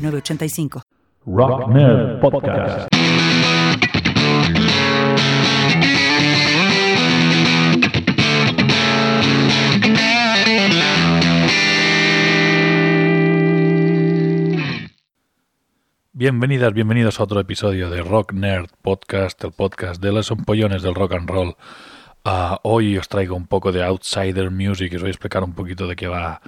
985. Rock Nerd Podcast. Bienvenidas, bienvenidos a otro episodio de Rock Nerd Podcast, el podcast de los empollones del rock and roll. Uh, hoy os traigo un poco de Outsider Music, os voy a explicar un poquito de qué va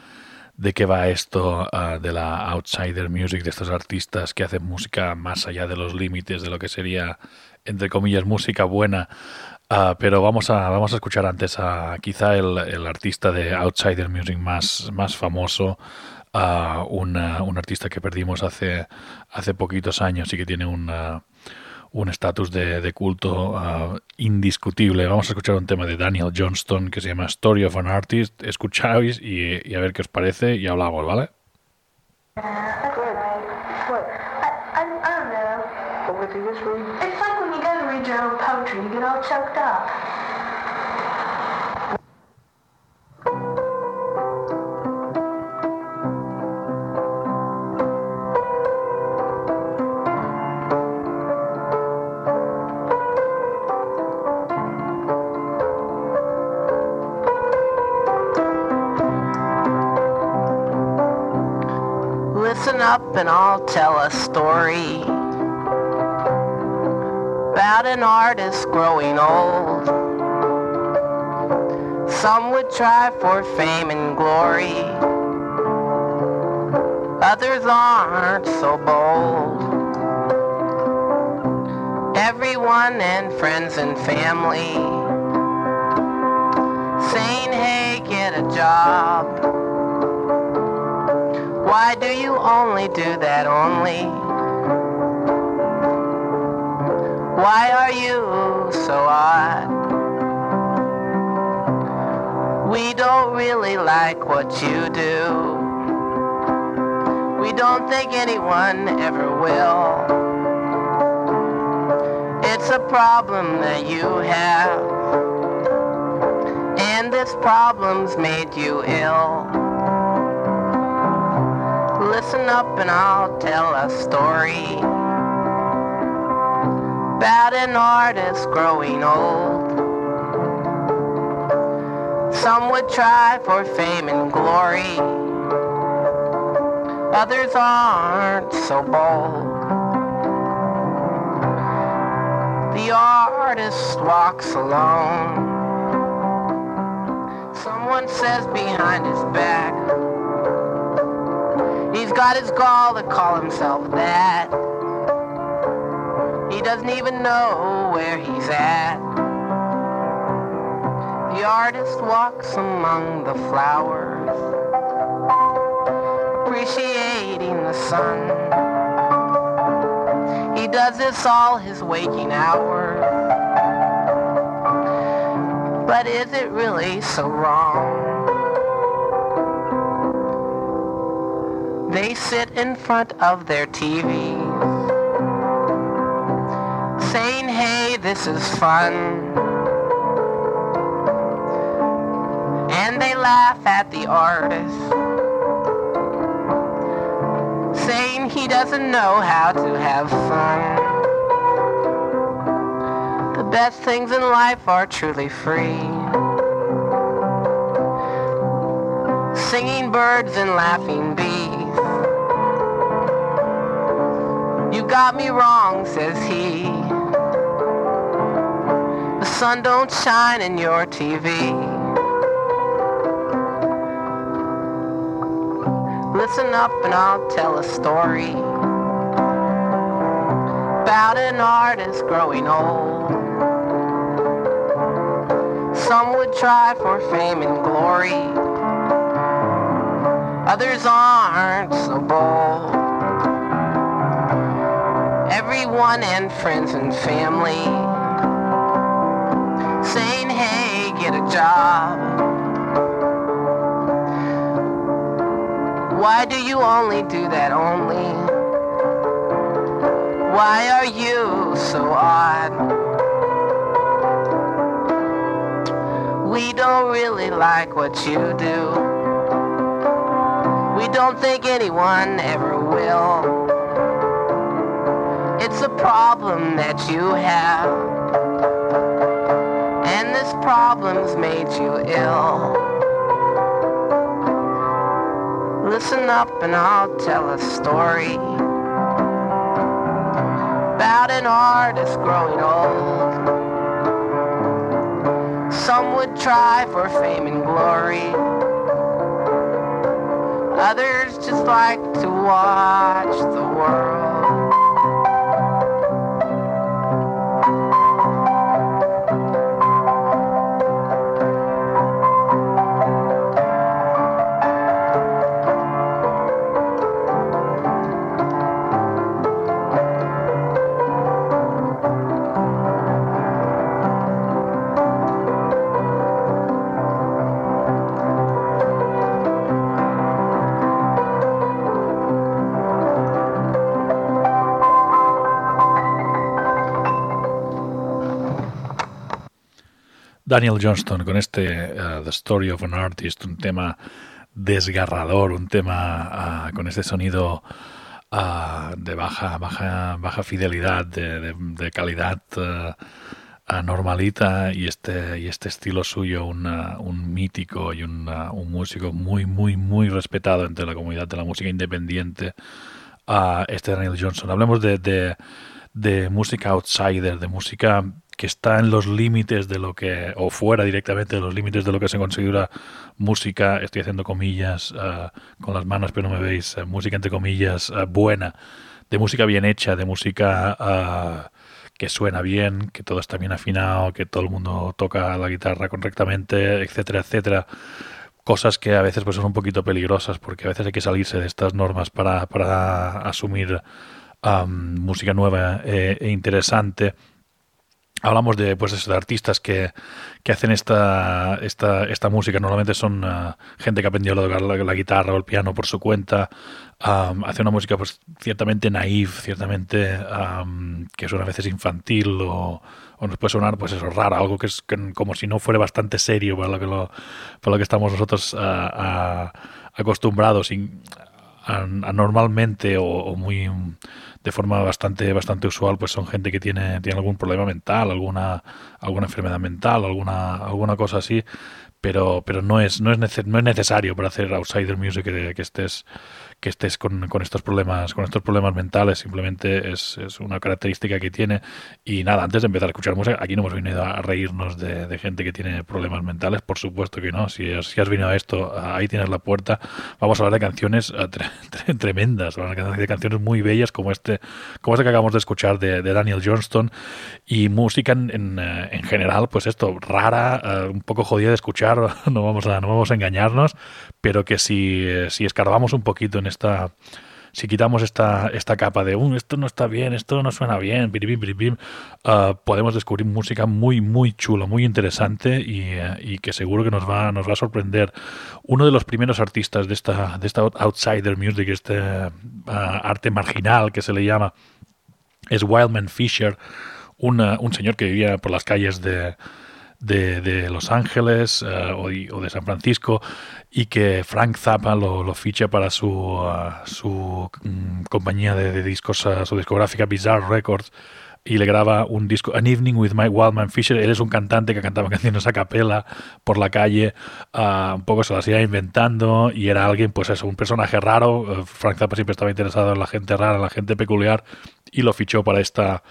de qué va esto ah, de la outsider music, de estos artistas que hacen música más allá de los límites de lo que sería, entre comillas, música buena. Ah, pero vamos a, vamos a escuchar antes a quizá el, el artista de outsider music más, más famoso, uh, un artista que perdimos hace, hace poquitos años y que tiene una un estatus de, de, culto uh, indiscutible. Vamos a escuchar un tema de Daniel Johnston que se llama Story of an Artist. Escucháis y, a ver qué os parece y hablamos, ¿vale? Poetry, you. Up and I'll tell a story about an artist growing old. Some would try for fame and glory. Others aren't so bold. Everyone and friends and family saying, hey, get a job. Why do you only do that only? Why are you so odd? We don't really like what you do. We don't think anyone ever will. It's a problem that you have. And this problem's made you ill listen up and I'll tell a story about an artist growing old. Some would try for fame and glory. Others aren't so bold. The artist walks alone. Someone says behind his back, He's got his gall to call himself that. He doesn't even know where he's at. The artist walks among the flowers, appreciating the sun. He does this all his waking hours. But is it really so wrong? They sit in front of their TVs saying, hey, this is fun. And they laugh at the artist saying he doesn't know how to have fun. The best things in life are truly free. Singing birds and laughing bees. Got me wrong, says he. The sun don't shine in your TV. Listen up and I'll tell a story about an artist growing old. Some would try for fame and glory. Others aren't so bold. Everyone and friends and family saying, hey, get a job. Why do you only do that only? Why are you so odd? We don't really like what you do. We don't think anyone ever will. Problem that you have. And this problem's made you ill. Listen up and I'll tell a story about an artist growing old. Some would try for fame and glory. Others just like to watch the world. Daniel Johnston con este uh, The Story of an Artist, un tema desgarrador, un tema uh, con este sonido uh, de baja, baja, baja fidelidad, de, calidad normalita y este, y este estilo suyo, un mítico y una, un músico muy, muy, muy respetado entre la comunidad de la música independiente, este Daniel Johnston. Hablemos de, de música outsider, de música que está en los límites de lo que, o fuera directamente de los límites de lo que se considera música, estoy haciendo comillas uh, con las manos, pero no me veis, uh, música entre comillas uh, buena, de música bien hecha, de música que suena bien, que todo está bien afinado, que todo el mundo toca la guitarra correctamente, etcétera, etcétera. Cosas que a veces pues, son un poquito peligrosas porque a veces hay que salirse de estas normas para, para asumir um, música nueva e, e interesante hablamos de pues de artistas que, que hacen esta, esta, esta música. Normalmente son uh, gente que ha aprendido a tocar la, guitarra o el piano por su cuenta. Um, hace una música pues ciertamente naif ciertamente que suena a veces infantil o, o, nos puede sonar pues eso raro algo que es como si no fuera bastante serio para lo que para lo que estamos nosotros uh, uh, acostumbrados. Anormalmente o, o muy de forma bastante, bastante usual, pues son gente que tiene, tiene algún problema mental, alguna, alguna enfermedad mental, alguna, alguna cosa así, pero, pero no, es, no, es no es necesario para hacer outsider music que, que estés que estés con, con, estos problemas con estos problemas mentales simplemente es, es, una característica que tiene. Y nada antes de empezar a escuchar música aquí no hemos venido a reírnos de, de gente que tiene problemas mentales por supuesto que no. Si si has venido a esto ahí tienes la puerta. Vamos a hablar de canciones uh, tre, tre, tremendas. De canciones muy bellas como este como este que acabamos de escuchar de, de Daniel Johnston. Y música en, en, eh, en general pues esto rara uh, un poco jodida de escuchar no vamos a no vamos a engañarnos pero que si, si escarbamos un poquito en esta si quitamos esta, esta capa de uh, esto no está bien, esto no suena bien, uh, podemos descubrir música muy, muy chula, muy interesante y, uh, y, que seguro que nos va, nos va a sorprender. Uno de los primeros artistas de esta, de esta outsider music, este uh, arte marginal que se le llama, es Wildman Fisher, un señor que vivía por las calles de, de, Los Ángeles uh, o, de San Francisco y que Frank Zappa lo, ficha para su, uh, su um, compañía de, discos, uh, su discográfica Bizarre Records y le graba un disco, An Evening with Mike Wildman Fisher. Él es un cantante que cantaba canciones a capela por la calle, uh, un poco se las iba inventando y era alguien, pues eso, un personaje raro. Uh, Frank Zappa siempre estaba interesado en la gente rara, en la gente peculiar y lo fichó para esta,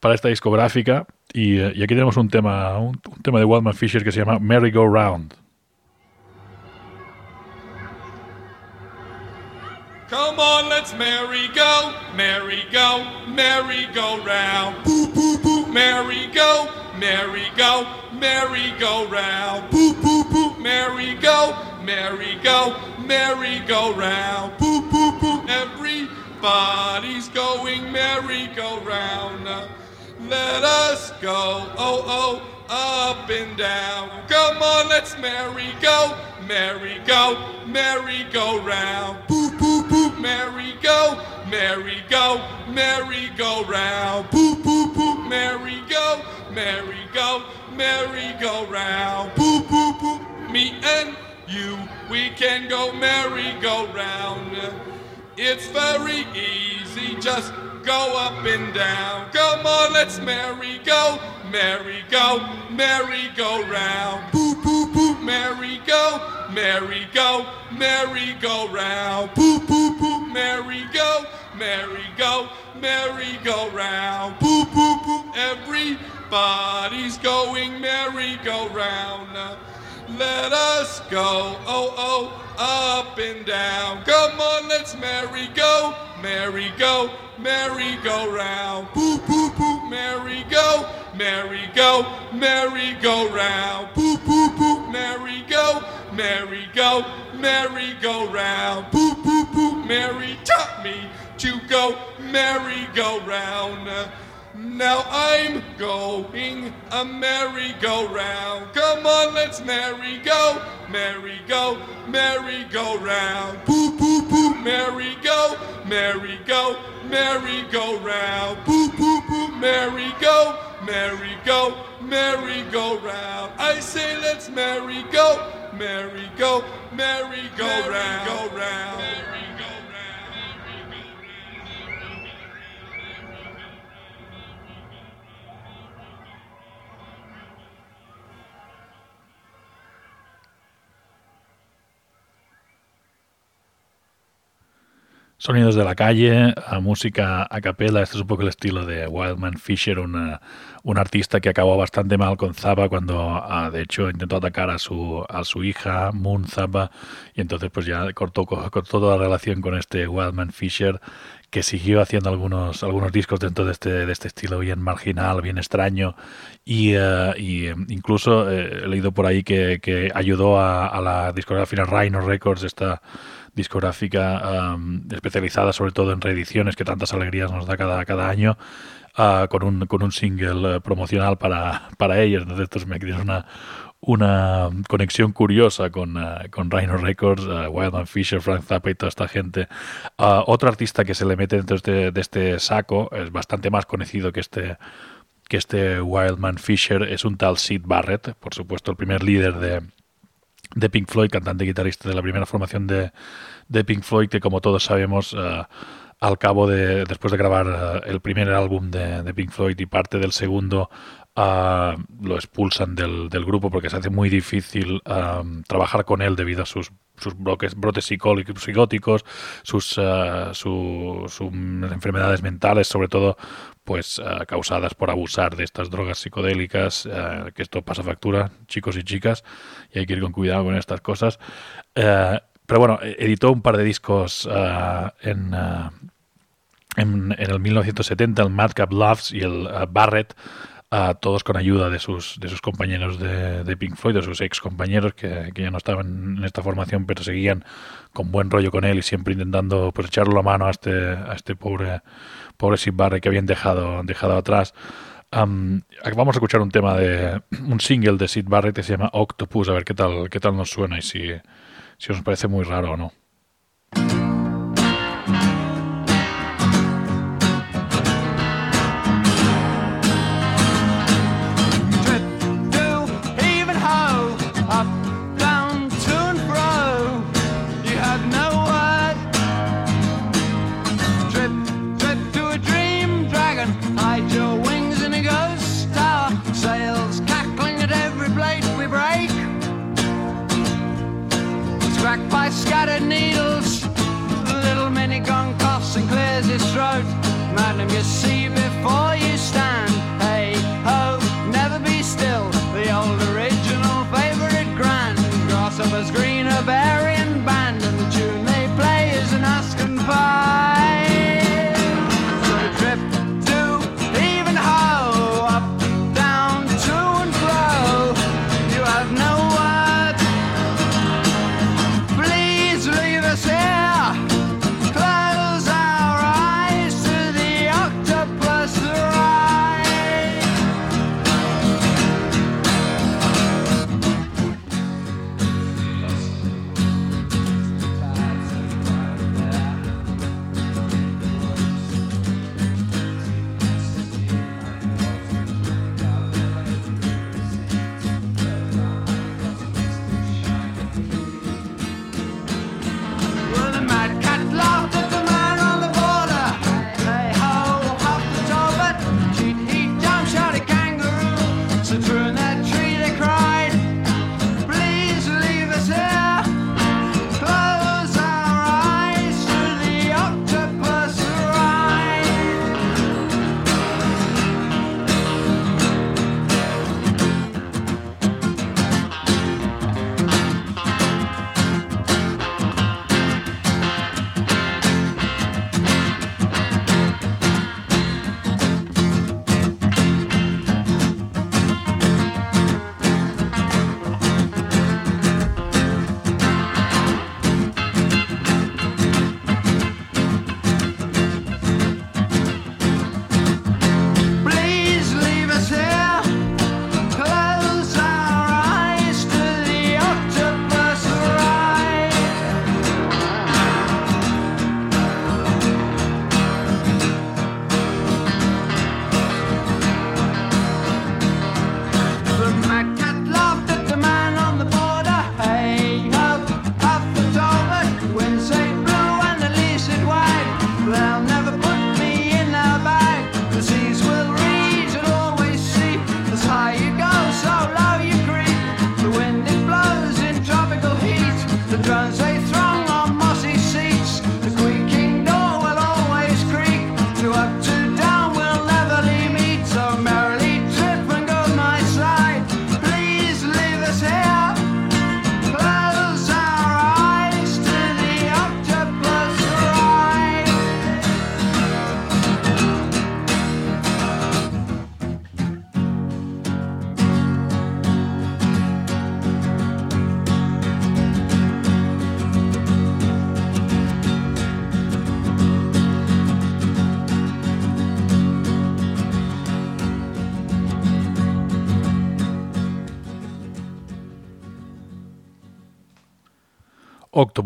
para esta discográfica. Y, y aquí tenemos un tema, un, un tema de Wildman Fisher que se llama Merry Go Round. Come on, let's merry go, merry go, merry go round. Boo boo boo, merry go, merry go, merry go round. Boo boo boo, merry go, merry go, merry go round. Boo boo boo, every Everybody's going merry-go-round. Let us go, oh, oh, up and down. Come on, let's merry-go, merry-go, merry-go-round. Boo, boo, boo, merry-go, merry-go, merry-go-round. Boo, boo, boo, merry-go, merry-go, merry-go-round. Boo, boo, boo, me and you, we can go merry-go-round. It's very easy, just go up and down. Come on, let's merry go, merry go, merry go round. Boo, boo, boo, merry go, merry go, merry go round. Boo, boo, boo, merry go, merry go, merry go round. Boo, boo, boo, everybody's going merry go round. Let us go, oh, oh, up and down. Come on, let's merry go, merry go, merry go round. Boo, boo, boo, merry go, merry go, merry go round. Boo, boo, boo, merry go, merry go, merry go round. Boo, boo, boo, Mary taught me to go merry go round. Now I'm going a merry-go-round. Come on, let's merry-go, merry-go, merry-go-round. Boo, boo, boo, merry-go, merry-go, merry-go-round. Boo, boo, boo, merry-go, merry-go, merry-go-round. I say let's merry-go, merry-go, merry-go-round. Merry-go-round. Sonidos de la calle, música a capela. Este es un poco el estilo de Wildman Fisher, una- un artista que acabó bastante mal con Zappa cuando, ah, de hecho, intentó atacar a su, a su hija, Moon Zappa, y entonces pues ya cortó, co- cortó toda la relación con este Wildman Fisher, que siguió haciendo algunos, algunos discos dentro de este, de este estilo bien marginal, bien extraño, y, eh, eh, incluso eh, he leído por ahí que, que ayudó a, a la discográfica Rhino Records, esta discográfica especializada sobre todo en reediciones que tantas alegrías nos da cada, cada año, ah, con, un, con un single eh, promocional para, para ellos. Entonces, esto me crea una, una conexión curiosa con, ah, con Rhino Records, ah, Wildman Fisher, Frank Zappa y toda esta gente. Otro artista que se le mete dentro de este, de este saco es bastante más conocido que este que este Wildman Fisher es un tal Sid Barrett, por supuesto el primer líder de, de Pink Floyd, cantante y guitarrista de la primera formación de, de Pink Floyd, que como todos sabemos, eh, al cabo de, después de grabar eh, el primer álbum de, de Pink Floyd y parte del segundo, ah, lo expulsan del, del grupo porque se hace muy difícil trabajar con él debido a sus, sus broques- brotes psicóticos, sus, ah, su- sus enfermedades mentales, sobre todo pues ah, causadas por abusar de estas drogas psicodélicas, ah, que esto pasa factura, chicos y chicas, y hay que ir con cuidado con estas cosas. Pero bueno, e- editó un par de discos ah, en, ah, en, el 1970, el Madcap Loves y el ah, Barrett, todos con ayuda de sus, de sus compañeros de, de Pink Floyd, de sus ex compañeros que, que ya no estaban en esta formación, pero seguían con buen rollo con él y siempre intentando pues echarle la mano a este, a este pobre, pobre Sid Barrett que habían dejado, dejado atrás. Am, vamos a escuchar un tema de un single de Sid Barrett que se llama Octopus, a ver qué tal, qué tal nos suena y si, si os parece muy raro o no.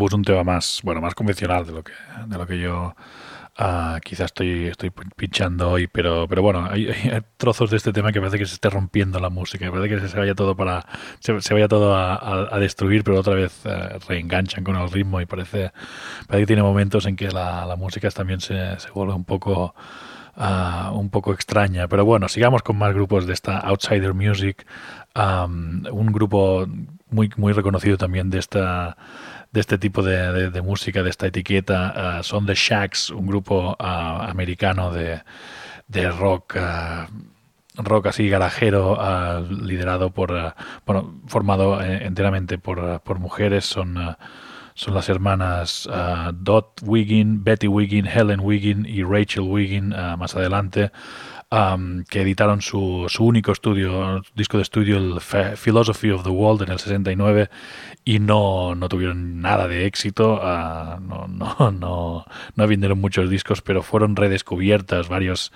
Octopus, un tema más, bueno, más convencional de lo que, de lo que yo uh, quizás estoy, estoy pinchando hoy, pero, pero bueno, hay, trozos de este tema que parece que se esté rompiendo la música, parece que se vaya todo para se, vaya todo a, destruir, pero otra vez uh, reenganchan con el ritmo y parece, parece que tiene momentos en que la, la música también se, vuelve un poco Uh, un poco extraña. Pero bueno, sigamos con más grupos de esta Outsider Music, un grupo muy, muy reconocido también de esta de este tipo de, de, música, de esta etiqueta, uh, son The Shacks, un grupo uh, americano de, de rock rock así garajero, uh, liderado por, uh, bueno, formado eh, enteramente por, uh, por mujeres, son, son las hermanas Dot Wiggin, Betty Wiggin, Helen Wiggin y Rachel Wiggin más adelante. Um, que editaron su, su, único estudio, disco de estudio, el Philosophy of the World, en el 69, y no, no tuvieron nada de éxito, uh, no, no, no, no vendieron muchos discos, pero fueron redescubiertas varios,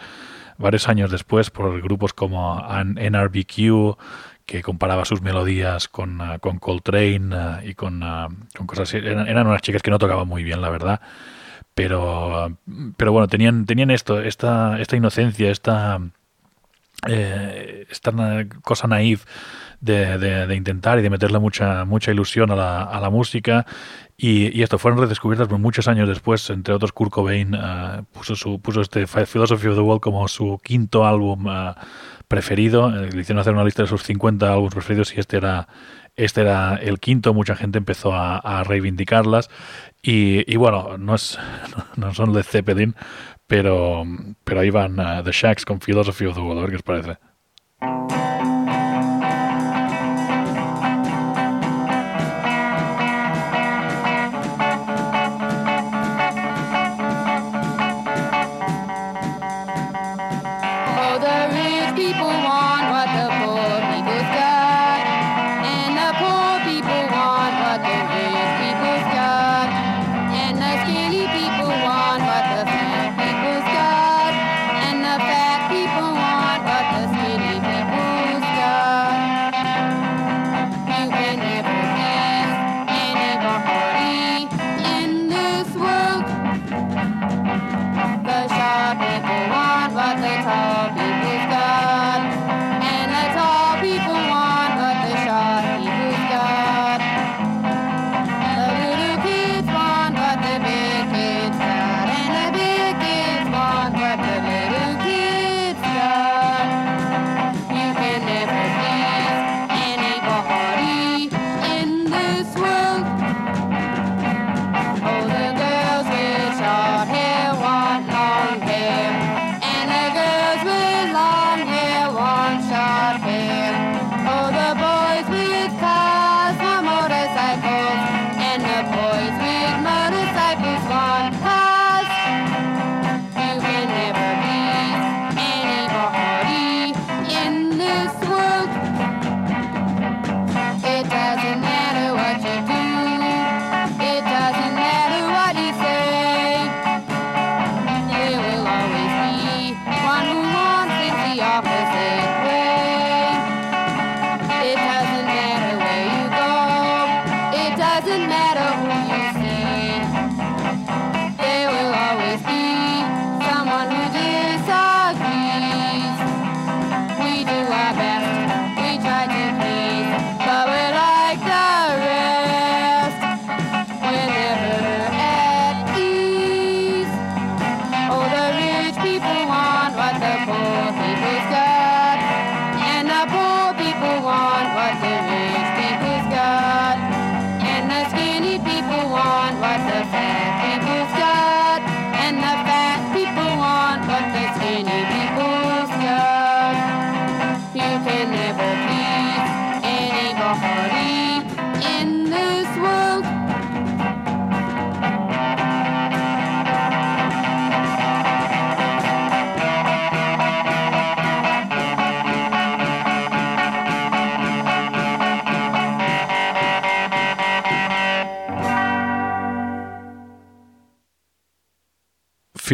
varios años después por grupos como NRBQ, que comparaba sus melodías con, uh, con Coltrane uh, y con, con cosas así. Eran, eran unas chicas que no tocaban muy bien, la verdad pero pero bueno tenían tenían esto esta esta inocencia esta eh, esta cosa naif de, de, de, intentar y de meterle mucha mucha ilusión a la, a la música. Y, y, esto fueron redescubiertas por muchos años después entre otros Kurt Cobain uh, puso su puso este Philosophy of the World como su quinto álbum uh, preferido. Le hicieron hacer una lista de sus 50 álbumes preferidos y este era este era el quinto, mucha gente empezó a, reivindicarlas y, bueno, no, es, no son Led Zeppelin, pero, pero ahí van uh, The Shacks con Philosophy of the ver qué os parece.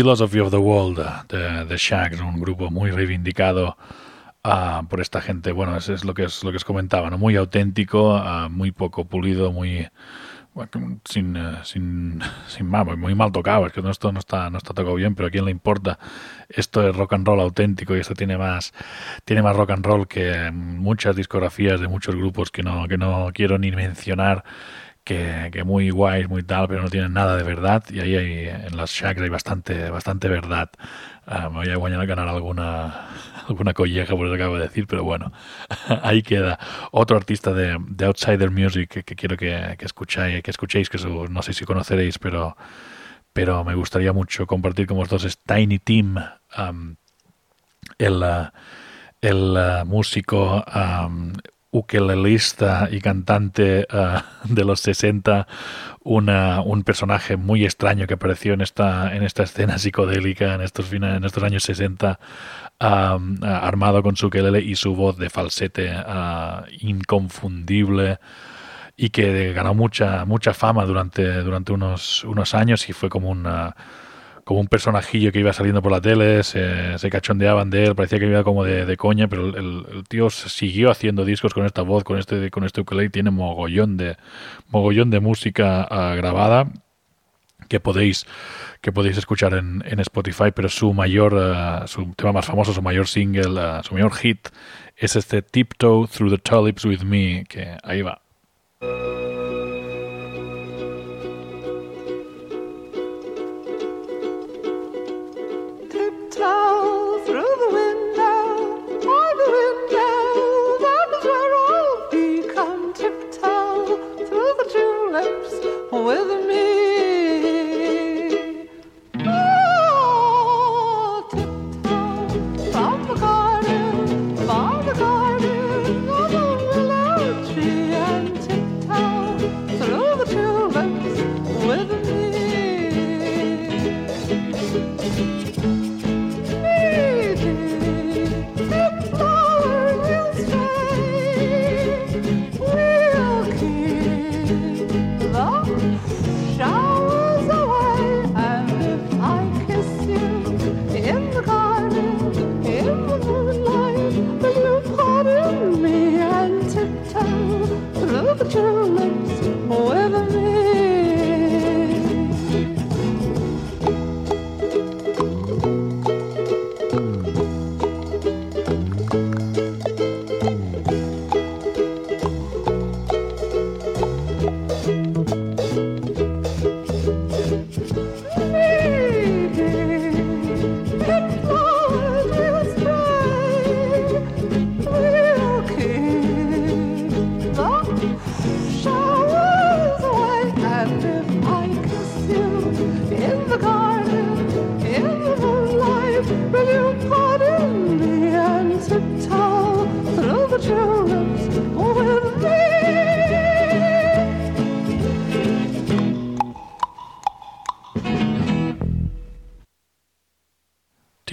Philosophy of the World de, de Shags, un grupo muy reivindicado uh, por esta gente. Bueno, eso es lo que, es, lo que os comentaba, ¿no? muy auténtico, uh, muy poco pulido, muy, sin, eh, sin, sin muy mal tocado, es que esto no está, no está tocado bien, pero a quién le importa. Esto es rock and roll auténtico y esto tiene más, tiene más rock and roll que muchas discografías de muchos grupos que no, que no quiero ni mencionar. Que, que muy guays, muy tal, pero no tienen nada de verdad. Y ahí hay, en las Shacks hay bastante, bastante verdad. Ah, me voy a guañar a ganar alguna, alguna colleja por eso que acabo de decir, pero bueno, ahí queda. Otro artista de, de Outsider Music que, que quiero que, que, escucháis, que escuchéis, que eso, no sé si conoceréis, pero, pero me gustaría mucho compartir con vosotros es Tiny Tim, um, el, el uh, músico um, ukelelista y cantante uh, de los 60, una, un personaje muy extraño que apareció en esta, en esta escena psicodélica en estos, en estos años 60, um, uh, armado con su ukelele y su voz de falsete uh, inconfundible y que ganó mucha, mucha fama durante, durante unos, unos años y fue como una como un personajillo que iba saliendo por la tele, se, cachondeaban de él, parecía que iba como de, coña, pero el, tío siguió haciendo discos con esta voz, con este, con este ukulele, tiene mogollón de, mogollón de música uh, grabada que podéis que podéis escuchar en, en Spotify, pero su mayor uh, su tema más famoso, su mayor single, uh, su mayor hit es este Tiptoe Through the Tulips with Me, que ahí va.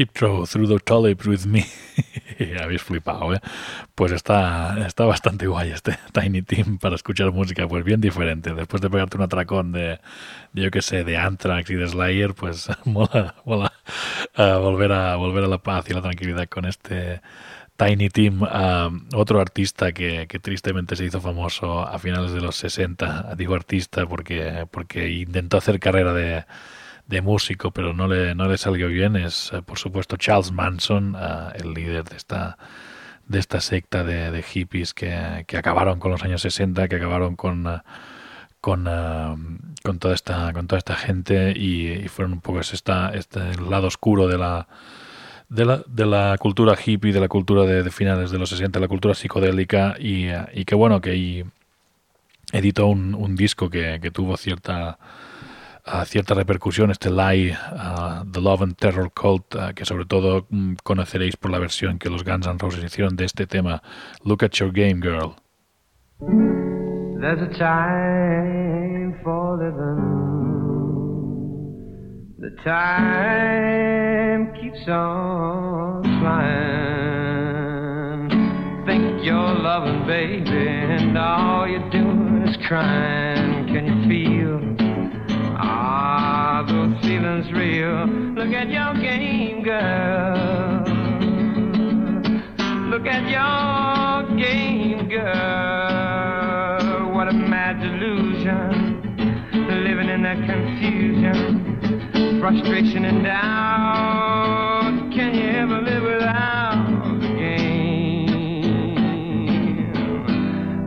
Tiptoe Through the Tulips with Me. Habéis flipado, ¿eh? Pues está, está bastante guay este Tiny Tim para escuchar música, pues bien diferente. Después de pegarte un atracón de, de yo que sé, de Anthrax y de Slayer, pues mola, mola uh, volver, a, volver a la paz y la tranquilidad con este Tiny Tim, uh, otro artista que, que, tristemente se hizo famoso a finales de los 60. Digo artista porque, porque intentó hacer carrera de de músico, pero no le, no le salió bien, es uh, por supuesto Charles Manson, uh, el líder de esta, de esta secta de, hippies que, que, acabaron con los años 60, que acabaron con, uh, con, con, toda, esta, con toda esta gente y, fueron un poco esta, este lado oscuro de la, de la, de la cultura hippie, de la cultura de, de finales de los 60, la cultura psicodélica y, y que bueno, que editó un, un disco que, que tuvo cierta a cierta repercusión este Lie, uh, The Love and Terror Cult, uh, que sobre todo um, conoceréis por la versión que los Guns N' Roses hicieron de este tema, Look at Your Game Girl. There's a time for living. The time keeps on flying. Think you're loving, baby, and all you're doing is crying. Can you feel? Ah, those feelings real. Look at your game, girl. Look at your game, girl. What a mad delusion. Living in that confusion, frustration and doubt. Can you ever live without the game?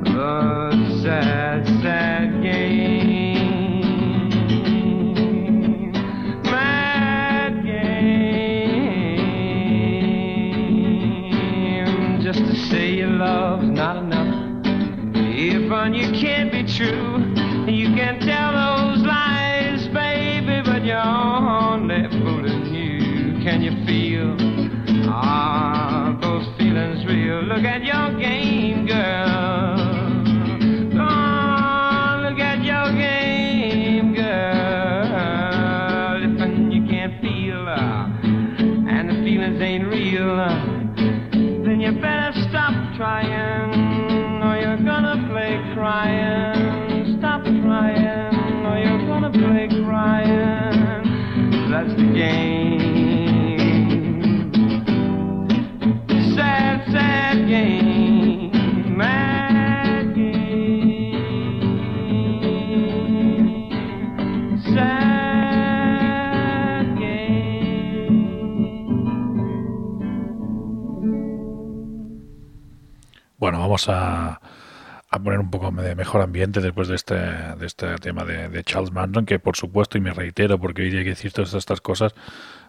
The sad, sad game. Look at your game, girl. Look at your game, girl. You can't feel uh, and the feelings ain't real. Uh, then you better stop trying, or you're gonna play crying. Stop trying, or you're gonna play crying. That's the game. A, poner un poco de mejor ambiente después de este, de este tema de, Charles Manson, que por supuesto, y me reitero, porque hoy hay que decir todas estas cosas,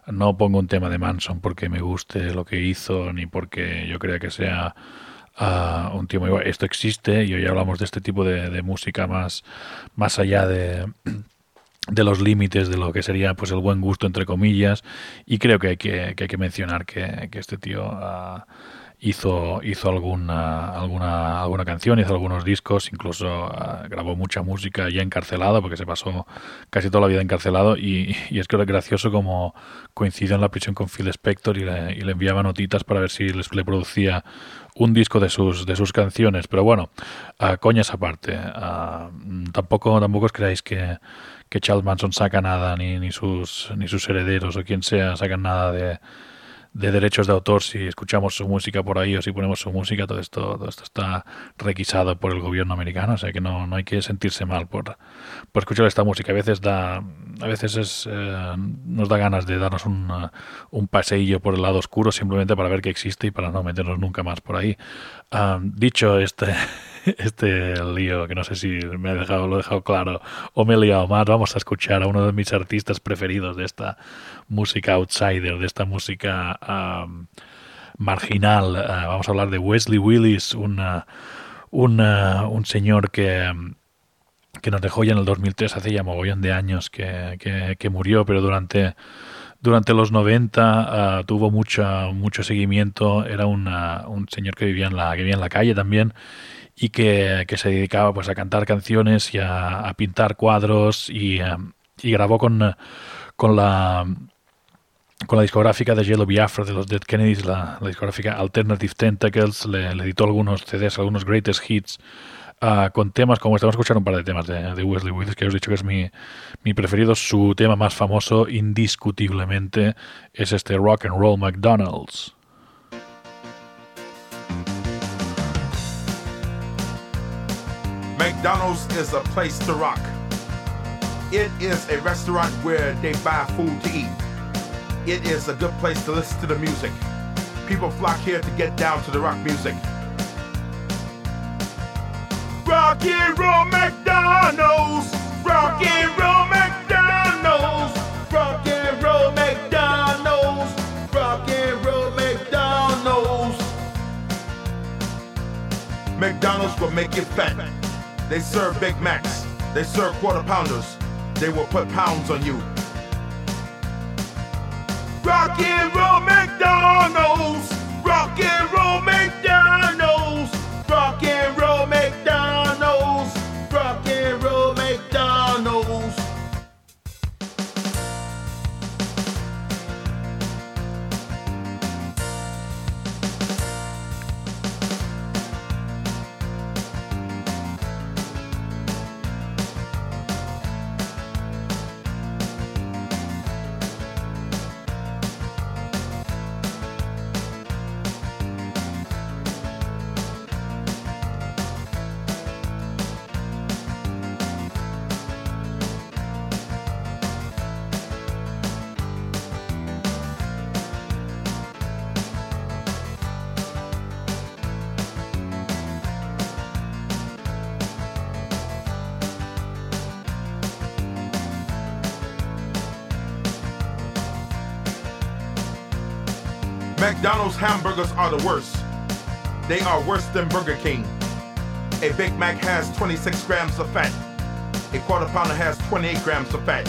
no pongo un tema de Manson porque me guste lo que hizo, ni porque yo crea que sea ah, un tío muy bueno. Esto existe y hoy hablamos de este tipo de, música más, más allá de de los límites de lo que sería pues el buen gusto entre comillas y creo que hay que, hay que mencionar que, este tío ah, hizo hizo alguna alguna alguna canción hizo algunos discos incluso ah, grabó mucha música ya encarcelado porque se pasó casi toda la vida encarcelado y, es que era gracioso como coincidió en la prisión con Phil Spector y le, y le enviaba notitas para ver si les, le producía un disco de sus de sus canciones. Pero bueno ah, coñas aparte ah, tampoco tampoco os creáis que que Charles Manson saca nada, ni, ni, sus, ni sus herederos o quien sea sacan nada de, de derechos de autor si escuchamos su música por ahí o si ponemos su música, todo esto, todo esto está requisado por el gobierno americano, o sea que no, no hay que sentirse mal por, por escuchar esta música. A veces da, a veces es, eh, nos da ganas de darnos un, uh, un paseillo por el lado oscuro simplemente para ver que existe y para no meternos nunca más por ahí. Ah, dicho este, este lío, que no sé si me he dejado, lo he dejado claro o me he liado más, vamos a escuchar a uno de mis artistas preferidos de esta música outsider, de esta música um, marginal. Uh, vamos a hablar de Wesley Willis, una, una, un señor que, que nos dejó ya en el 2003, hace ya mogollón de años que, que, murió, pero durante durante los 90 uh, tuvo mucha, mucho seguimiento, era una, un señor que vivía, en la, que vivía en la calle también y que, que se dedicaba pues, a cantar canciones y a, a pintar cuadros y, um, y grabó con, con la con la discográfica de Yellow Biafra de los Dead Kennedys, la, discográfica Alternative Tentacles, le, editó algunos CDs, algunos greatest hits uh, con temas como estamos escuchando un par de temas de, de Wesley Willis, que os dicho que es mi, mi preferido. Su tema más famoso, indiscutiblemente, es este Rock and Roll McDonald's. McDonald's is a place to rock. It is a restaurant where they buy food to eat. It is a good place to listen to the music. People flock here to get down to the rock music. Rock and roll McDonald's. Rock and roll McDonald's. Rock and roll McDonald's. Rock and roll McDonald's. McDonald's will make you fat. They serve Big Macs. They serve quarter pounders. They will put pounds on you. Rock and roll McDonald's. Rock and roll McDonald's. Hamburgers are the worst. They are worse than Burger King. A Big Mac has 26 grams of fat. A quarter pounder has 28 grams of fat.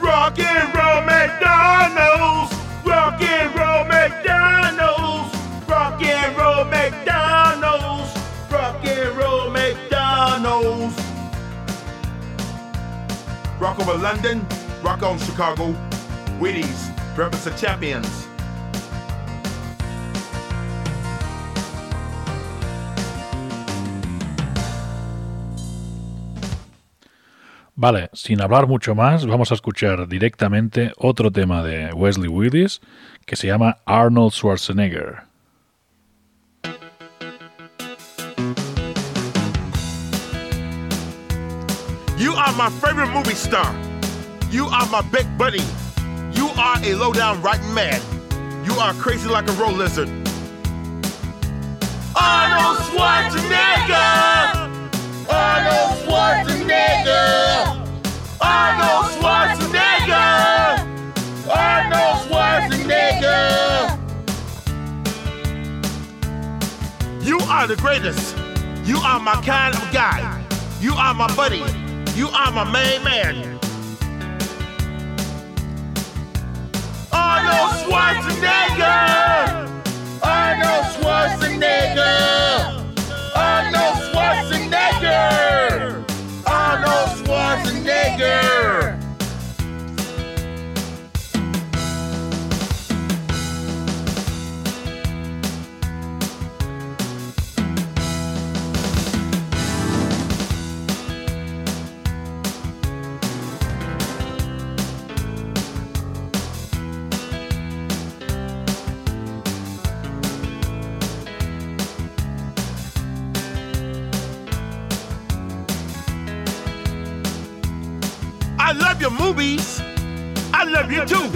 Rock and roll McDonald's. Rock and roll McDonald's. Rock and roll McDonald's. Rock and roll McDonald's. Rock over London. Rock on Chicago. Wheaties. Represent champions. Vale, sin hablar mucho más, vamos a escuchar directamente otro tema de Wesley Willis que se llama Arnold Schwarzenegger. You are my favorite movie star. You are my big buddy. You are a low down rotten man. You are crazy like a road lizard. Arnold Schwarzenegger! Are the greatest. You are my kind of guy. You are my buddy. You are my main man. Arnold Schwarzenegger! Arnold Schwarzenegger! Arnold Schwarzenegger! Arnold Schwarzenegger! Movies. I love you too.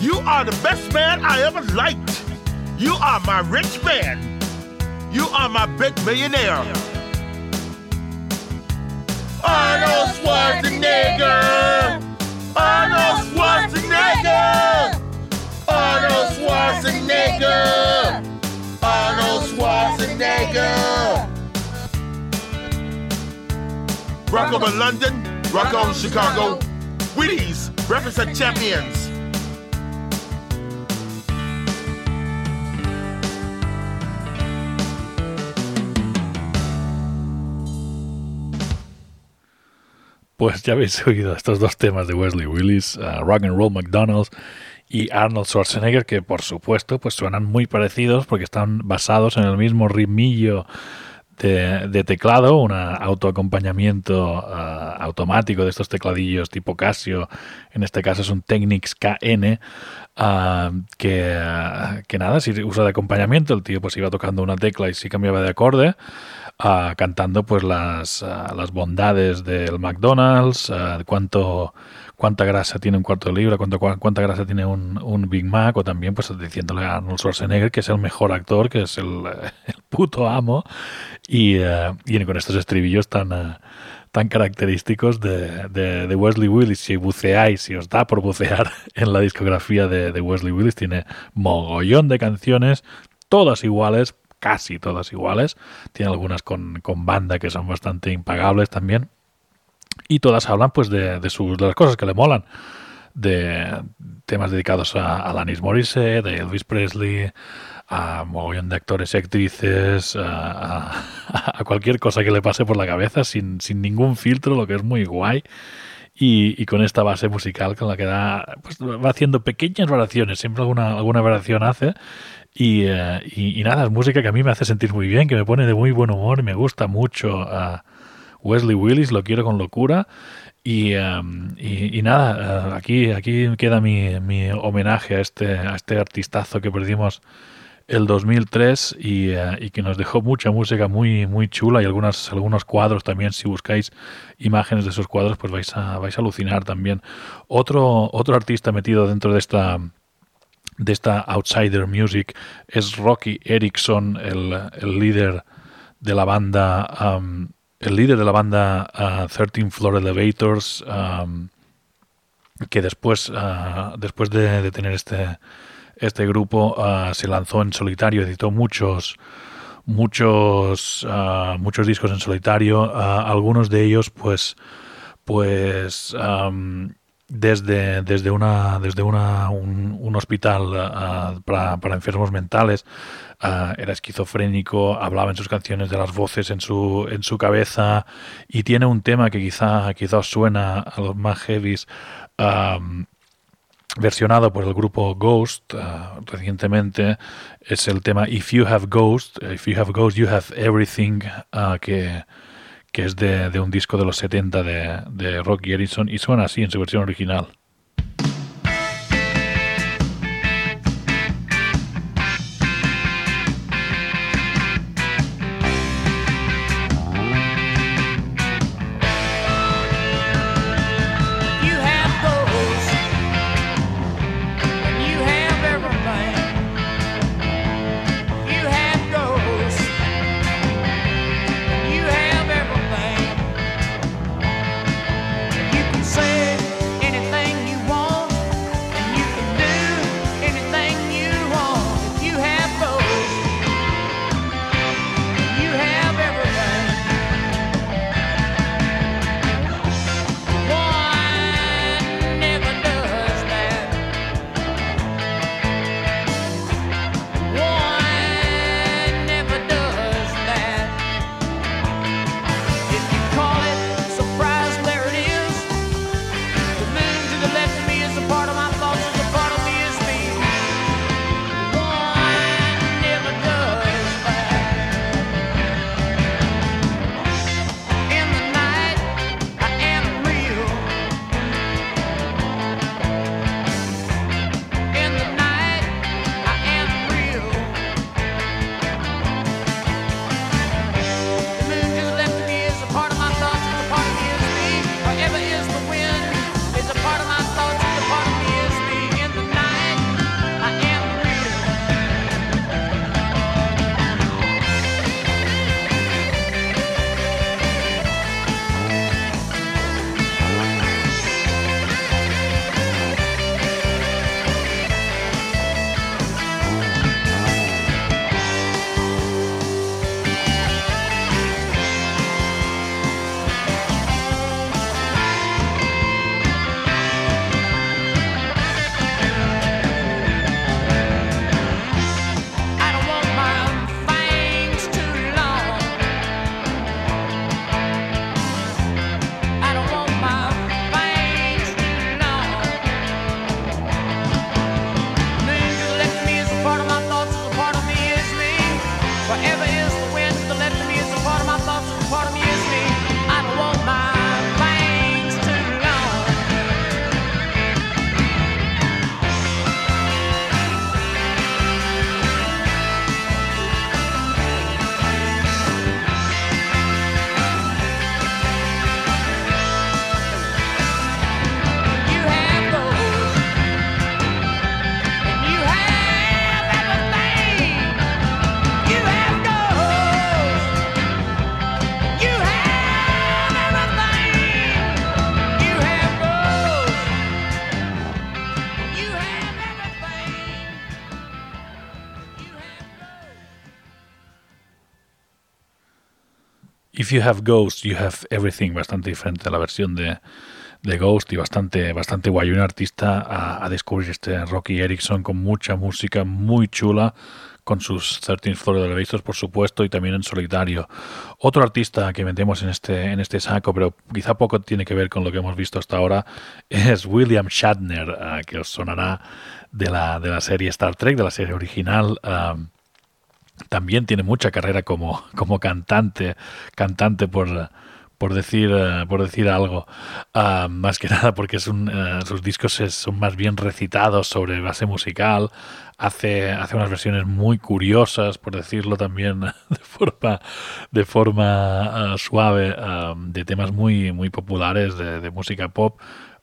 You are the best man I ever liked. You are my rich man. You are my big millionaire. Arnold Schwarzenegger. Arnold Schwarzenegger. Arnold Schwarzenegger. Arnold Schwarzenegger. Rock over London, rock on Chicago. Wheaties represent champions. Pues ya habéis oído estos dos temas de Wesley Willis, uh, Rock and Roll McDonald's y Arnold Schwarzenegger, que por supuesto pues suenan muy parecidos porque están basados en el mismo ritmillo de, teclado, un autoacompañamiento uh, automático de estos tecladillos tipo Casio, en este caso es un Technics KN, uh, que, que nada, si usa de acompañamiento, el tío pues iba tocando una tecla y si cambiaba de acorde, uh, cantando pues las, las bondades del McDonald's, cuánto cuánta grasa tiene un cuarto de libra, cuánta grasa tiene un, un, Big Mac, o también pues diciéndole a Arnold Schwarzenegger que es el mejor actor, que es el, puto amo, y, uh, con estos estribillos tan, uh, tan característicos de, de, de, Wesley Willis. Si buceáis, si os da por bucear en la discografía de, de Wesley Willis, tiene mogollón de canciones, todas iguales, casi todas iguales. Tiene algunas con, con banda que son bastante impagables también y todas hablan pues de, de, sus, de las cosas que le molan de temas dedicados a, Alanis Morissette, de Elvis Presley, a mogollón de actores y actrices, a, a, a, cualquier cosa que le pase por la cabeza sin, sin ningún filtro, lo que es muy guay. Y, y, con esta base musical con la que da, pues, va haciendo pequeñas variaciones, siempre alguna, alguna variación hace. Y, uh, y, y, nada, es música que a mí me hace sentir muy bien, que me pone de muy buen humor y me gusta mucho. Uh, Wesley Willis, lo quiero con locura. Y, um, y, nada, uh, aquí, aquí queda mi, mi, homenaje a este, a este artistazo que perdimos el 2003 y, uh, y, que nos dejó mucha música muy, muy chula y algunos cuadros también. Si buscáis imágenes de esos cuadros, pues vais a, vais a alucinar también. Otro, otro artista metido dentro de esta de esta Outsider Music es Rocky Erickson, el, el líder de la banda um, el líder de la banda uh, 13 Floor Elevators, um, que después, uh, después de, tener este, este grupo ah, se lanzó en solitario, editó muchos muchos muchos discos en solitario, algunos de ellos pues pues am, desde, desde una desde una, un, hospital ah, para, para enfermos mentales ah, era esquizofrénico hablaba en sus canciones de las voces en su en su cabeza y tiene un tema que quizá quizá os suena a los más heavies am, versionado por el grupo Ghost ah, recientemente. Es el tema If You Have Ghost If You Have Ghost You Have Everything que que es de, de un disco de los 70 de, de Rocky Erickson y suena así en su versión original. You Have Ghost, You Have Everything, bastante diferente a la versión de, de Ghost y bastante, bastante guay. Un artista a, descubrir este Rocky Erickson con mucha música muy chula, con sus 13 Floor Elevators, por supuesto, y también en solitario. Otro artista que metemos en este, en este saco, pero quizá poco tiene que ver con lo que hemos visto hasta ahora, es William Shatner, ah, que os sonará de la, de la serie Star Trek, de la serie original. ah, también tiene mucha carrera como, como cantante, cantante por, por decir eh, por decir algo. Ah, más que nada porque es un, eh, sus discos son más bien recitados sobre base musical. Hace, hace unas versiones muy curiosas, por decirlo también de forma, de forma ah, suave, ah, de temas muy, muy populares de música pop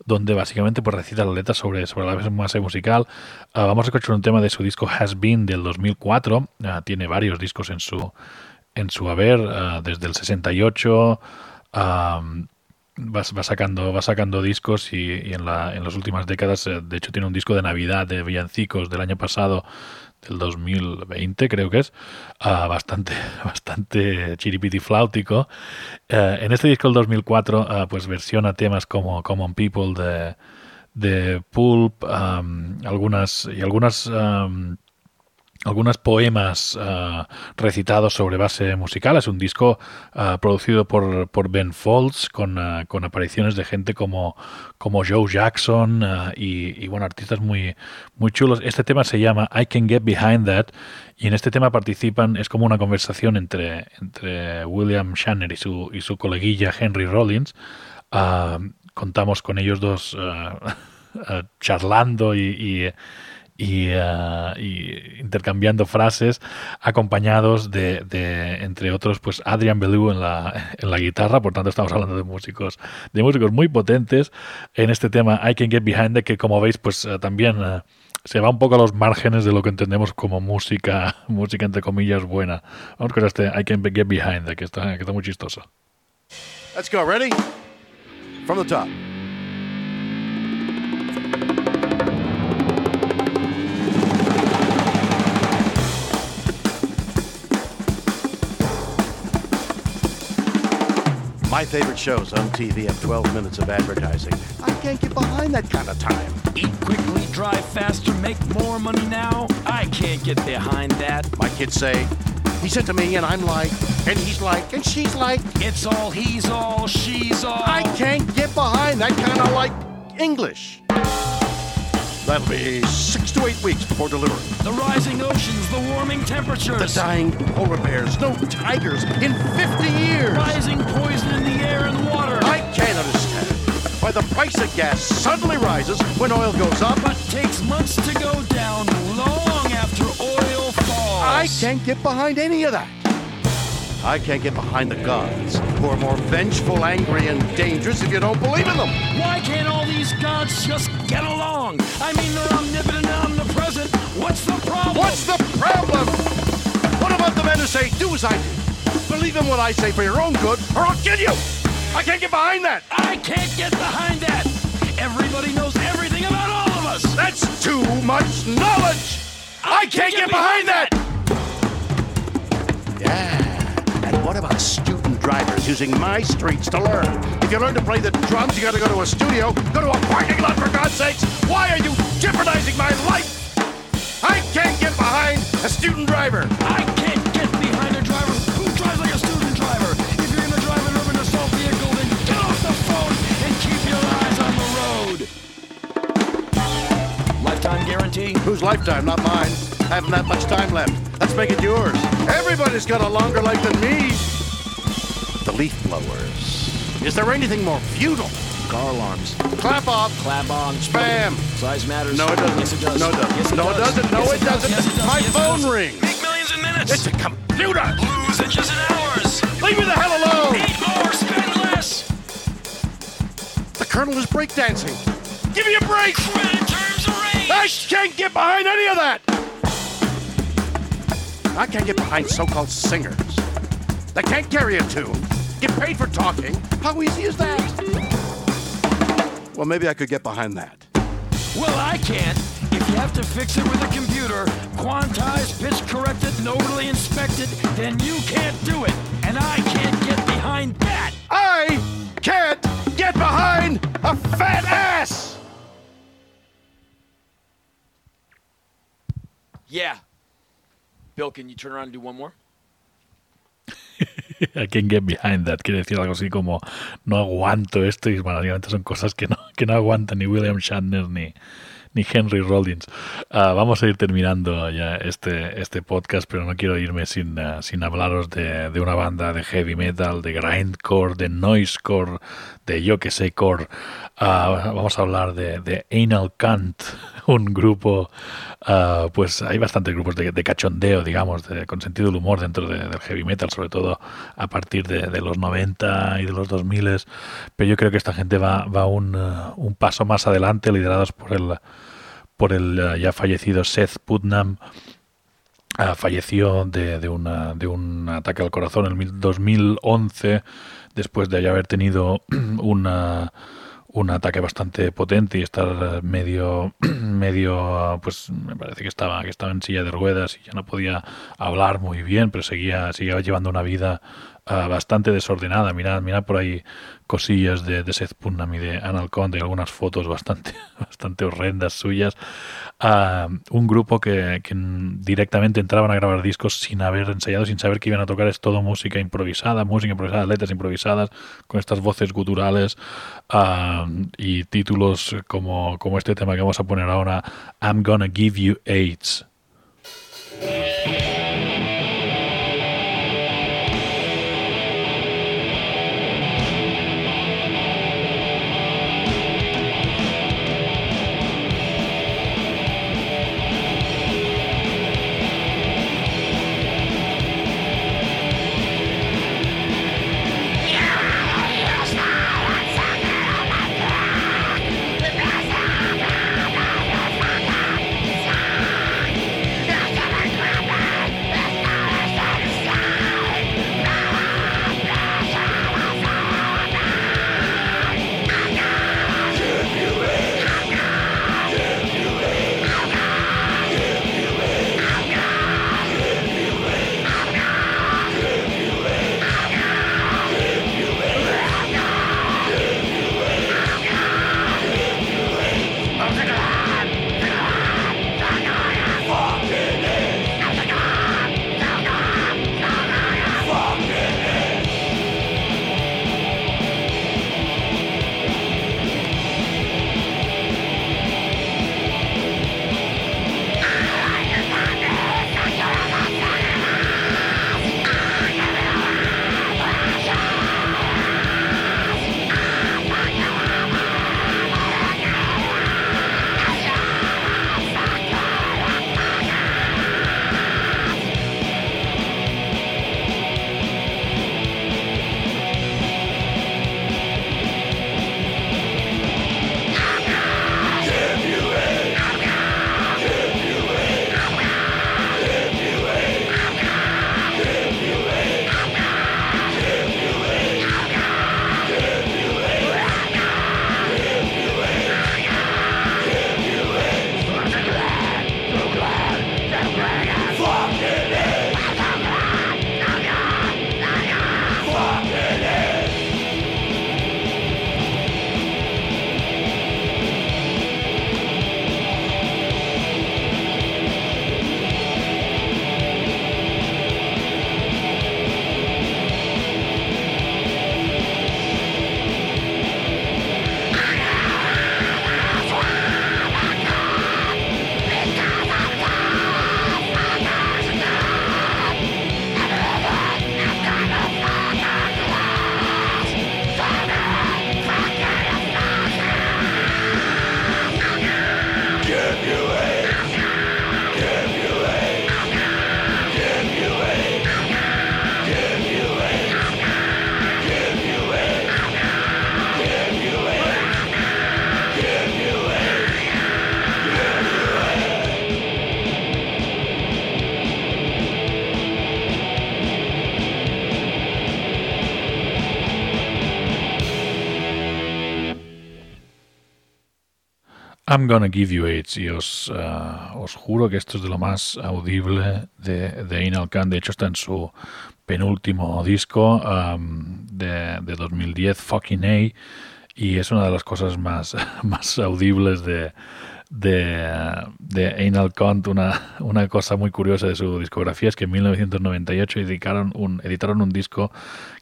donde básicamente pues recita la letra sobre, sobre la base musical. Ah, vamos a escuchar un tema de su disco Has Been del 2004. Ah, tiene varios discos en su, en su haber, ah, desde el 68. ah, va, va sacando va sacando discos y, y en, la, en las últimas décadas, eh, de hecho, tiene un disco de Navidad de villancicos del año pasado, del 2020 creo que es, ah, bastante bastante chiripiti flautico. Eh, en este disco del 2004, ah, pues versiona temas como Common People de, de Pulp, algunas y algunas algunos poemas ah, recitados sobre base musical. Es un disco ah, producido por, por Ben Folds con, ah, con apariciones de gente como, como Joe Jackson y, y, bueno, artistas muy, muy chulos. Este tema se llama I Can Get Behind That y en este tema participan, es como una conversación entre, entre William Shanner y su, y su coleguilla Henry Rollins. Contamos con ellos dos charlando y, y, ah, y intercambiando frases acompañados de, de, entre otros pues Adrian Belew en la, en la guitarra por tanto estamos hablando de músicos de músicos muy potentes en este tema I Can Get Behind que como veis pues ah, también ah, se va un poco a los márgenes de lo que entendemos como música música entre comillas buena vamos con este I Can Get Behind que está, que está muy chistoso Let's go. Ready? From the top. My favorite shows on TV have 12 minutes of advertising. I can't get behind that kind of time. Eat quickly, drive faster, make more money now. I can't get behind that. My kids say, he said to me, and I'm like, and he's like, and she's like, It's all he's all, she's all. I can't get behind that kind of like English. That'll be six to eight weeks before delivery. The rising oceans, the warming temperatures. The dying polar bears, no tigers in 50 years. Rising poison in the air and water. I can't understand why the price of gas suddenly rises when oil goes up. But takes months to go down long after oil falls. I can't get behind any of that. I can't get behind the gods, who are more vengeful, angry, and dangerous if you don't believe in them. Why can't all these gods just get along? I mean, they're omnipotent and omnipresent. What's the problem? What's the problem? What about the men who say, do as I do? Believe in what I say for your own good, or I'll kill you! I can't get behind that! I can't get behind that. Everybody knows everything about all of us. That's too much knowledge! I can't get behind that! Yeah. What about student drivers using my streets to learn? If you learn to play the drums, you gotta go to a studio, go to a parking lot for God's sakes! Why are you jeopardizing my life? I can't get behind a student driver! I can't get behind a driver who drives like a student driver. If you're gonna drive an urban assault vehicle, then get off the phone and keep your eyes on the road. Lifetime guarantee. Whose lifetime, not mine? I haven't that much time left. Let's make it yours. Everybody's got a longer life than me. The leaf blowers. Is there anything more futile? Car alarms. Clap off. Clap on. Spam. Size matters. No, it doesn't. Yes, it does. No, it doesn't. Yes, it no, does. it doesn't. No, Yes, it does. doesn't. Yes, it does. My Yes, phone does. rings. Make millions in minutes. It's a computer. Lose inches in hours. Leave me the hell alone. Eat more, spend less. The colonel is breakdancing. Give me a break. Credit terms arranged. I can't get behind any of that. I can't get behind so-called singers They can't carry a tune, get paid for talking. How easy is that? Well, maybe I could get behind that. Well, I can't. If you have to fix it with a computer, quantized, pitch corrected, notally inspected, then you can't do it. And I can't get behind that. I can't get behind a fat ass. Yeah. Bill, can you turn around and do one more? I can get behind that. Quiere decir algo así como no aguanto esto y bueno, son cosas que no, que no aguantan ni William Shatner ni, ni Henry Rollins. Ah, vamos a ir terminando ya este, este podcast, pero no quiero irme sin, ah, sin hablaros de, de una banda de heavy metal, de grindcore, de noisecore, de yo que sé core. Ah, vamos a hablar de, de Anal Kant, un grupo, pues hay bastantes grupos de, de cachondeo, digamos, de- con sentido del humor dentro de- del heavy metal, sobre todo a partir de, los 90 y de los 2000, pero yo creo que esta gente va, va un, un paso más adelante, liderados por el, por el ah, ya fallecido Seth Putnam, Ah, falleció de, de una- de un ataque al corazón en el mil- 2011 después de haber tenido una, un ataque bastante potente y estar medio, medio, pues me parece que estaba, que estaba en silla de ruedas y ya no podía hablar muy bien, pero seguía, seguía llevando una vida ah, bastante desordenada. Mirad, mirad por ahí cosillas de, de Seth Putnam y de Anal Conde, algunas fotos bastante, bastante horrendas suyas. Ah, un grupo que, que directamente entraban a grabar discos sin haber ensayado, sin saber que iban a tocar, es todo música improvisada, música improvisada, letras improvisadas, con estas voces guturales ah, y títulos como, como este tema que vamos a poner ahora, I'm Gonna Give You AIDS. I'm Gonna Give You AIDS y os, uh, os juro que esto es de lo más audible de, de Anal Khan. De hecho, está en su penúltimo disco um, de, de 2010, Fucking A, y es una de las cosas más, más audibles de, de, de Anal Kant, una, una cosa muy curiosa de su discografía es que en 1998 editaron un, editaron un disco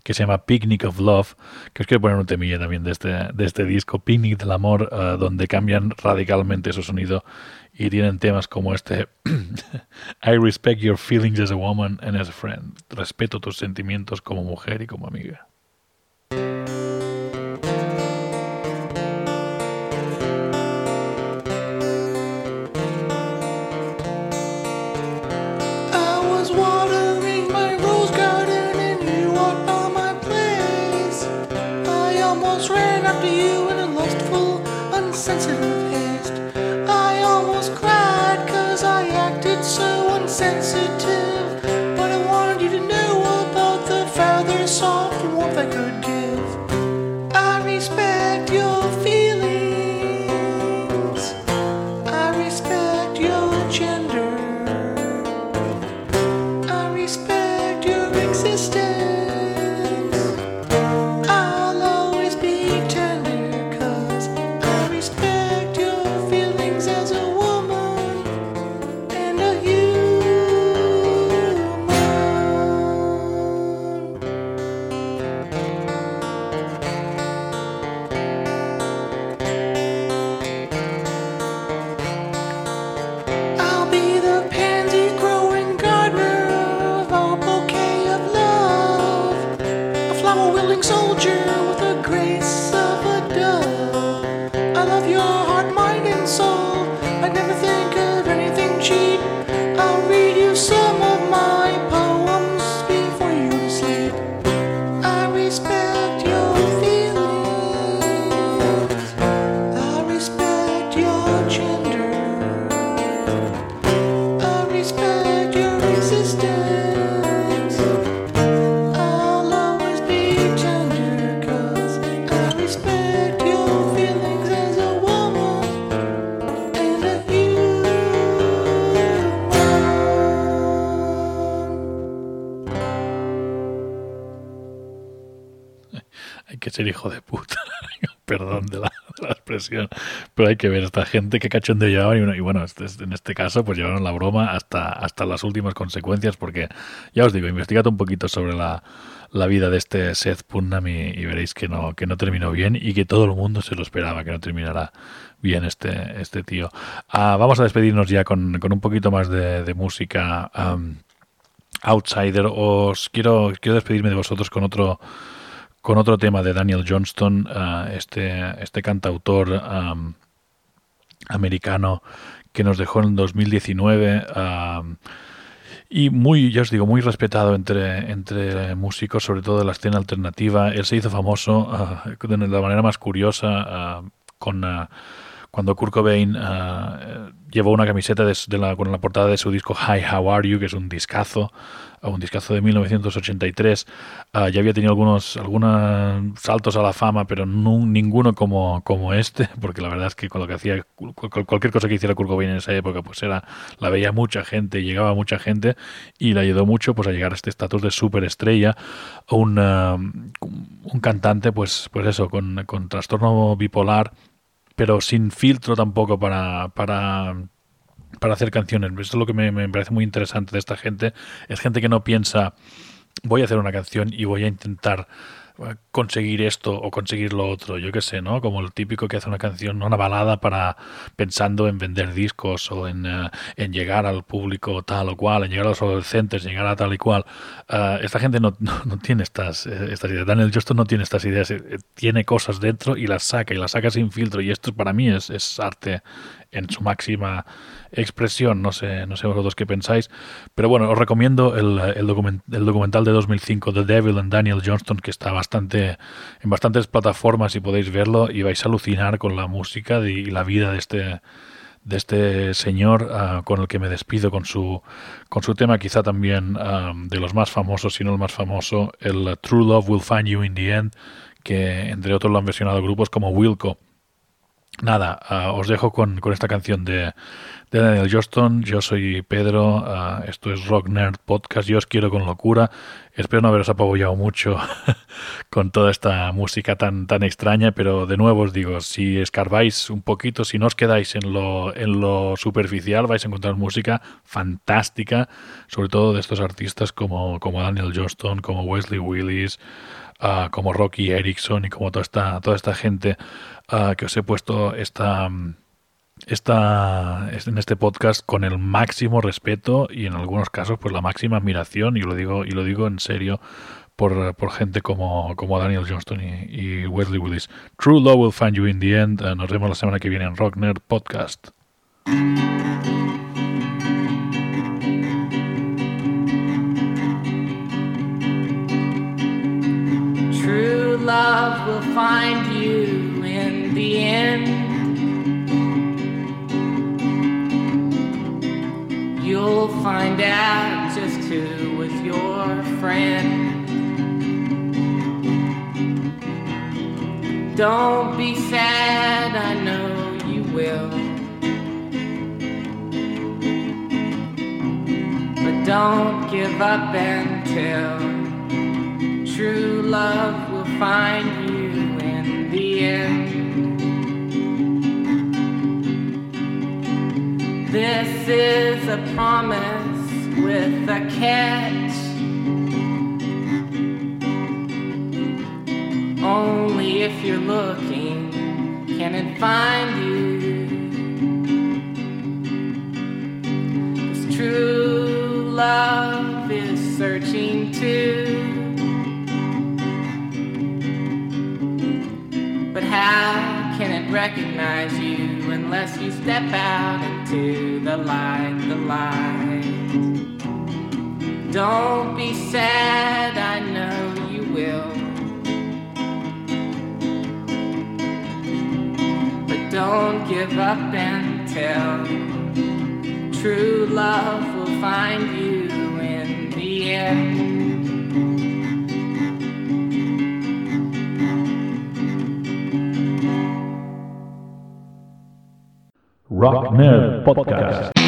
que se llama Picnic of Love, que os quiero poner un temilla también de este, de este disco, Picnic del Amor, uh, donde cambian radicalmente su sonido y tienen temas como este I respect your feelings as a woman and as a friend. Respeto tus sentimientos como mujer y como amiga. Ser hijo de puta. Perdón de la, de la expresión. Pero hay que ver esta gente que cachondeo llevaban. Y, y bueno, este- este- en este caso, pues llevaron la broma hasta, hasta las últimas consecuencias. Porque ya os digo, investigad un poquito sobre la, la vida de este Seth Putnam y, veréis que no, que no terminó bien y que todo el mundo se lo esperaba, que no terminara bien este, este tío. Ah, vamos a despedirnos ya con, con un poquito más de, música. am, Outsider, os quiero, quiero despedirme de vosotros con otro, con otro tema de Daniel Johnston, ah, este, cantautor am, americano que nos dejó en 2019 am, y muy, ya os digo, muy respetado entre, músicos, sobre todo de la escena alternativa. Él se hizo famoso ah, de la manera más curiosa ah, con... cuando Kurt Cobain eh, llevó una camiseta con la portada de su disco Hi, How Are You, que es un discazo, un discazo de 1983. Ah, ya había tenido algunos, algunos saltos a la fama, pero ninguno como, como este, porque la verdad es que con lo que hacía, cu- cu- cualquier cosa que hiciera Kurt Cobain en esa época, pues era, la veía mucha gente, llegaba mucha gente y le ayudó mucho pues a llegar a este estatus de superestrella, un, ah, un cantante, pues, pues eso, con, con trastorno bipolar, pero sin filtro tampoco para, para, para hacer canciones. Esto es lo que me, parece muy interesante de esta gente. Es gente que no piensa, voy a hacer una canción y voy a intentar eh, conseguir esto o conseguir lo otro, yo qué sé, ¿no? Como el típico que hace una canción, una balada para pensando en vender discos o en, eh, llegar al público tal o cual, en llegar a los adolescentes, llegar a tal y cual. Eh, esta gente no, no, no tiene estas, estas ideas. Daniel Johnston no tiene estas ideas, tiene cosas dentro y las saca y las saca sin filtro y esto para mí es, es arte en su máxima expresión. No sé, no sé vosotros qué pensáis, pero bueno, os recomiendo el, el, document- el documental de 2005, The Devil and Daniel Johnston, que está bastante en bastantes plataformas y podéis verlo y vais a alucinar con la música y la vida de este este señor ah, con el que me despido con su con su tema quizá también ah, de los más famosos si no el más famoso el True Love Will Find You in the End que entre otros lo han versionado grupos como Wilco nada, ah, os dejo con, con esta canción de, Daniel Johnston. Yo soy Pedro, ah, esto es Rock Nerd Podcast. Yo os quiero con locura. Espero no haberos apabullado mucho con toda esta música tan, tan extraña, pero de nuevo os digo, si escarbáis un poquito, si no os quedáis en lo, en lo superficial, vais a encontrar música fantástica, sobre todo de estos artistas como, como Daniel Johnston, como Wesley Willis, ah, como Rocky Erickson y como toda esta, toda esta gente ah, que os he puesto esta, esta, en este podcast con el máximo respeto y en algunos casos pues la máxima admiración y lo digo y lo digo en serio por, por gente como, como Daniel Johnston y, Wesley Willis. True Love will find you in the end. Ah, nos vemos la semana que viene en Rock Nerd Podcast. Don't be sad, I know you will. But don't give up until true love will find you in the end. This is a promise with a catch. Only if you're looking can it find you? 'Cause true love is searching too. But how can it recognize you unless you step out into the light, the light? Don't be sad, I don't give up until true love will find you in the end. Rock Nerd Podcast.